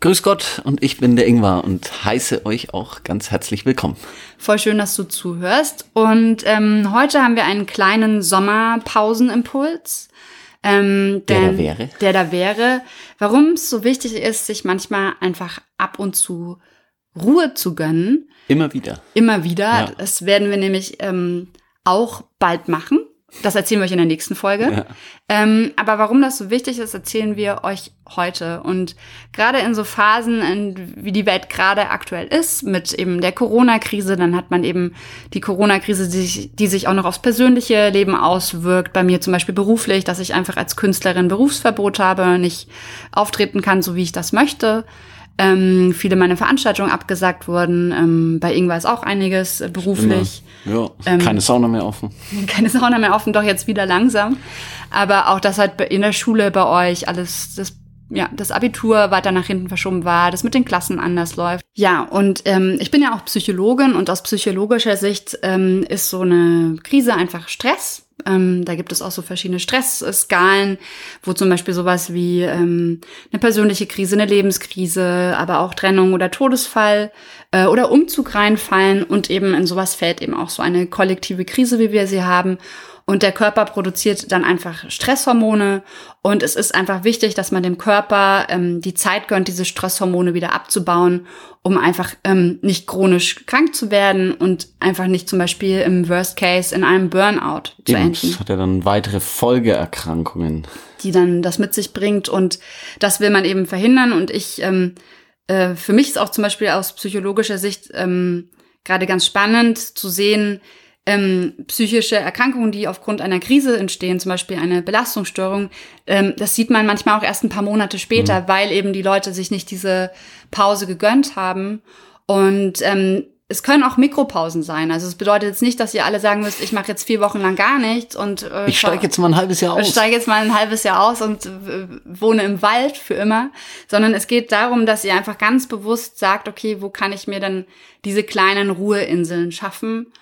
Grüß Gott und ich bin der Ingvar und heiße euch auch ganz herzlich willkommen. Voll schön, dass du zuhörst. Und ähm, heute haben wir einen kleinen Sommerpausenimpuls. Ähm, Der da wäre? Der da wäre. Warum es so wichtig ist, sich manchmal einfach ab und zu Ruhe zu gönnen. Immer wieder. Immer wieder. Ja. Das werden wir nämlich ähm, auch bald machen. Das erzählen wir euch in der nächsten Folge. Ja. Ähm, aber warum das so wichtig ist, erzählen wir euch heute. Und gerade in so Phasen, in, wie die Welt gerade aktuell ist, mit eben der Corona-Krise, dann hat man eben die Corona-Krise, die, sich- die sich auch noch aufs persönliche Leben auswirkt. Bei mir zum Beispiel beruflich, dass ich einfach als Künstlerin Berufsverbot habe, nicht auftreten kann, so wie ich das möchte. Ähm, viele meiner Veranstaltungen abgesagt wurden. Ähm, bei Ingwer ist auch einiges äh, beruflich. Ja, Ähm, keine Sauna mehr offen. Keine Sauna mehr offen, doch jetzt wieder langsam. Aber auch, dass halt in der Schule bei euch alles, das, ja, das Abitur weiter nach hinten verschoben war, das mit den Klassen anders läuft. Ja, und ähm, ich bin ja auch Psychologin und aus psychologischer Sicht ähm, ist so eine Krise einfach Stress. Ähm, da gibt es auch so verschiedene Stressskalen, wo zum Beispiel sowas wie ähm, eine persönliche Krise, eine Lebenskrise, aber auch Trennung oder Todesfall äh, oder Umzug reinfallen und eben in sowas fällt eben auch so eine kollektive Krise, wie wir sie haben. Und der Körper produziert dann einfach Stresshormone. Und es ist einfach wichtig, dass man dem Körper ähm, die Zeit gönnt, diese Stresshormone wieder abzubauen, um einfach ähm, nicht chronisch krank zu werden und einfach nicht zum Beispiel im Worst Case in einem Burnout zu Eben, enden das hat ja dann weitere Folgeerkrankungen. die dann das mit sich bringt. Und das will man eben verhindern. Und ich, ähm, äh, für mich ist auch zum Beispiel aus psychologischer Sicht ähm, gerade ganz spannend zu sehen, ähm, psychische Erkrankungen, die aufgrund einer Krise entstehen, zum Beispiel eine Belastungsstörung, ähm, das sieht man manchmal auch erst ein paar Monate später, weil eben die Leute sich nicht diese Pause gegönnt haben. Und ähm, es können auch Mikropausen sein. Also es bedeutet jetzt nicht, dass ihr alle sagen müsst, ich mache jetzt vier Wochen lang gar nichts und äh, Ich steige jetzt mal ein halbes Jahr ich aus. steige jetzt mal ein halbes Jahr aus und äh, wohne im Wald für immer, sondern es geht darum, dass ihr einfach ganz bewusst sagt, okay, wo kann ich mir dann diese kleinen Ruheinseln schaffen?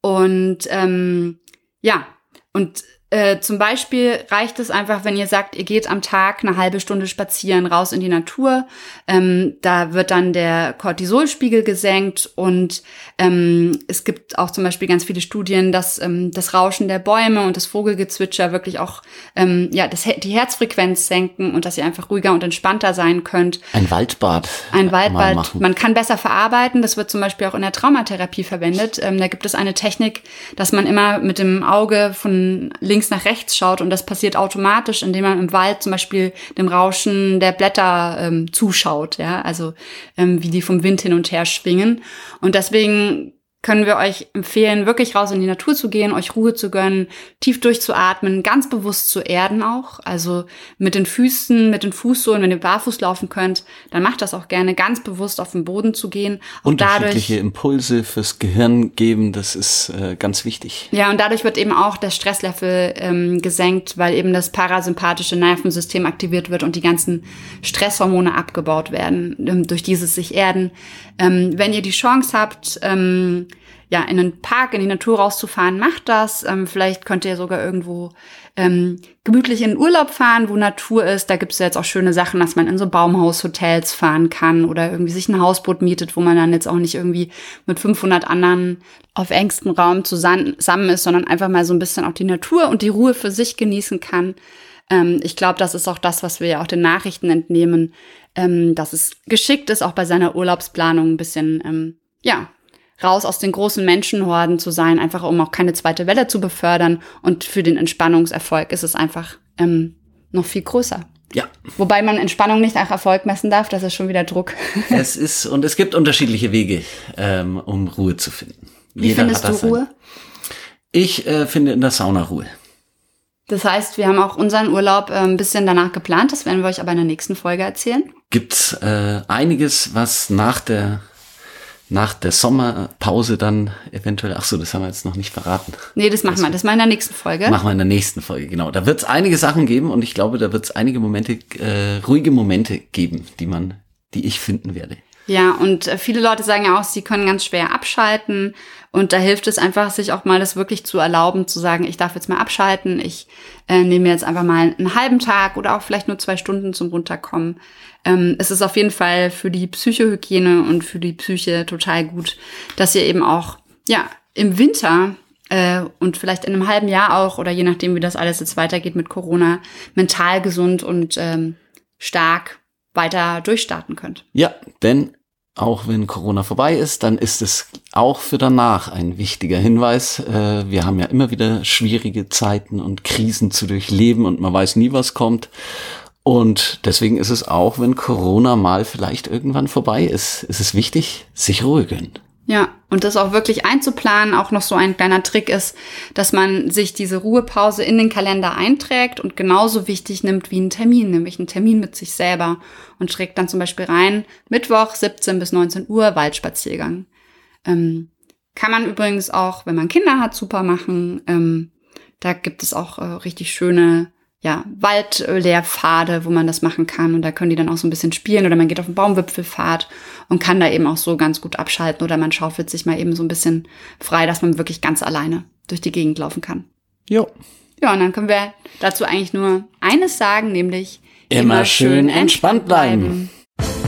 Und ähm, ja, und äh, zum Beispiel reicht es einfach, wenn ihr sagt, ihr geht am Tag eine halbe Stunde spazieren raus in die Natur. Ähm, da wird dann der Cortisolspiegel gesenkt und ähm, es gibt auch zum Beispiel ganz viele Studien, dass ähm, das Rauschen der Bäume und das Vogelgezwitscher wirklich auch ähm, ja das, die Herzfrequenz senken und dass ihr einfach ruhiger und entspannter sein könnt. Ein Waldbad. Ein Waldbad. Man kann besser verarbeiten. Das wird zum Beispiel auch in der Traumatherapie verwendet. Ähm, da gibt es eine Technik, dass man immer mit dem Auge von links nach rechts schaut und das passiert automatisch, indem man im Wald zum Beispiel dem Rauschen der Blätter ähm, zuschaut. Ja, also ähm, wie die vom Wind hin und her schwingen. Und deswegen können wir euch empfehlen, wirklich raus in die Natur zu gehen, euch Ruhe zu gönnen, tief durchzuatmen, ganz bewusst zu erden auch. Also mit den Füßen, mit den Fußsohlen, wenn ihr barfuß laufen könnt, dann macht das auch gerne, ganz bewusst auf den Boden zu gehen. Auch Unterschiedliche Impulse fürs Gehirn geben, das ist äh, ganz wichtig. Ja, und dadurch wird eben auch der Stresslevel ähm, gesenkt, weil eben das parasympathische Nervensystem aktiviert wird und die ganzen Stresshormone abgebaut werden, ähm, durch dieses sich erden. Ähm, wenn ihr die Chance habt, ähm, ja, in einen Park, in die Natur rauszufahren, macht das. Ähm, vielleicht könnt ihr sogar irgendwo ähm, gemütlich in den Urlaub fahren, wo Natur ist. Da gibt es ja jetzt auch schöne Sachen, dass man in so Baumhaushotels fahren kann oder irgendwie sich ein Hausboot mietet, wo man dann jetzt auch nicht irgendwie mit 500 anderen auf engstem Raum zusammen ist, sondern einfach mal so ein bisschen auch die Natur und die Ruhe für sich genießen kann. Ähm, ich glaube, das ist auch das, was wir ja auch den Nachrichten entnehmen, ähm, dass es geschickt ist, auch bei seiner Urlaubsplanung ein bisschen, ähm, ja, raus aus den großen Menschenhorden zu sein, einfach um auch keine zweite Welle zu befördern. Und für den Entspannungserfolg ist es einfach ähm, noch viel größer. Ja, Wobei man Entspannung nicht nach Erfolg messen darf, das ist schon wieder Druck. es ist, und es gibt unterschiedliche Wege, ähm, um Ruhe zu finden. Wie Jeder findest du sein- Ruhe? Ich äh, finde in der Sauna Ruhe. Das heißt, wir haben auch unseren Urlaub äh, ein bisschen danach geplant. Das werden wir euch aber in der nächsten Folge erzählen. Gibt's äh, einiges, was nach der nach der Sommerpause dann eventuell, ach so, das haben wir jetzt noch nicht verraten. Nee, das machen wir, das machen wir in der nächsten Folge. Machen wir in der nächsten Folge, genau. Da wird es einige Sachen geben und ich glaube, da wird es einige Momente, äh, ruhige Momente geben, die man, die ich finden werde. Ja, und äh, viele Leute sagen ja auch, sie können ganz schwer abschalten. Und da hilft es einfach, sich auch mal das wirklich zu erlauben, zu sagen, ich darf jetzt mal abschalten, ich äh, nehme jetzt einfach mal einen halben Tag oder auch vielleicht nur zwei Stunden zum Runterkommen. Ähm, es ist auf jeden Fall für die Psychohygiene und für die Psyche total gut, dass ihr eben auch, ja, im Winter äh, und vielleicht in einem halben Jahr auch oder je nachdem, wie das alles jetzt weitergeht mit Corona, mental gesund und ähm, stark weiter durchstarten könnt. Ja, denn auch wenn Corona vorbei ist, dann ist es auch für danach ein wichtiger Hinweis. Äh, wir haben ja immer wieder schwierige Zeiten und Krisen zu durchleben und man weiß nie, was kommt. Und deswegen ist es auch, wenn Corona mal vielleicht irgendwann vorbei ist, ist es wichtig, sich ruhig gönnen. Ja, und das auch wirklich einzuplanen, auch noch so ein kleiner Trick ist, dass man sich diese Ruhepause in den Kalender einträgt und genauso wichtig nimmt wie einen Termin, nämlich einen Termin mit sich selber und trägt dann zum Beispiel rein, Mittwoch 17 bis 19 Uhr Waldspaziergang. Ähm, kann man übrigens auch, wenn man Kinder hat, super machen. Ähm, da gibt es auch äh, richtig schöne ja, Waldlehrpfade, wo man das machen kann. Und da können die dann auch so ein bisschen spielen. Oder man geht auf einen Baumwipfelpfad und kann da eben auch so ganz gut abschalten. Oder man schaufelt sich mal eben so ein bisschen frei, dass man wirklich ganz alleine durch die Gegend laufen kann. Jo. Ja, und dann können wir dazu eigentlich nur eines sagen, nämlich immer, immer schön entspannt bleiben. bleiben.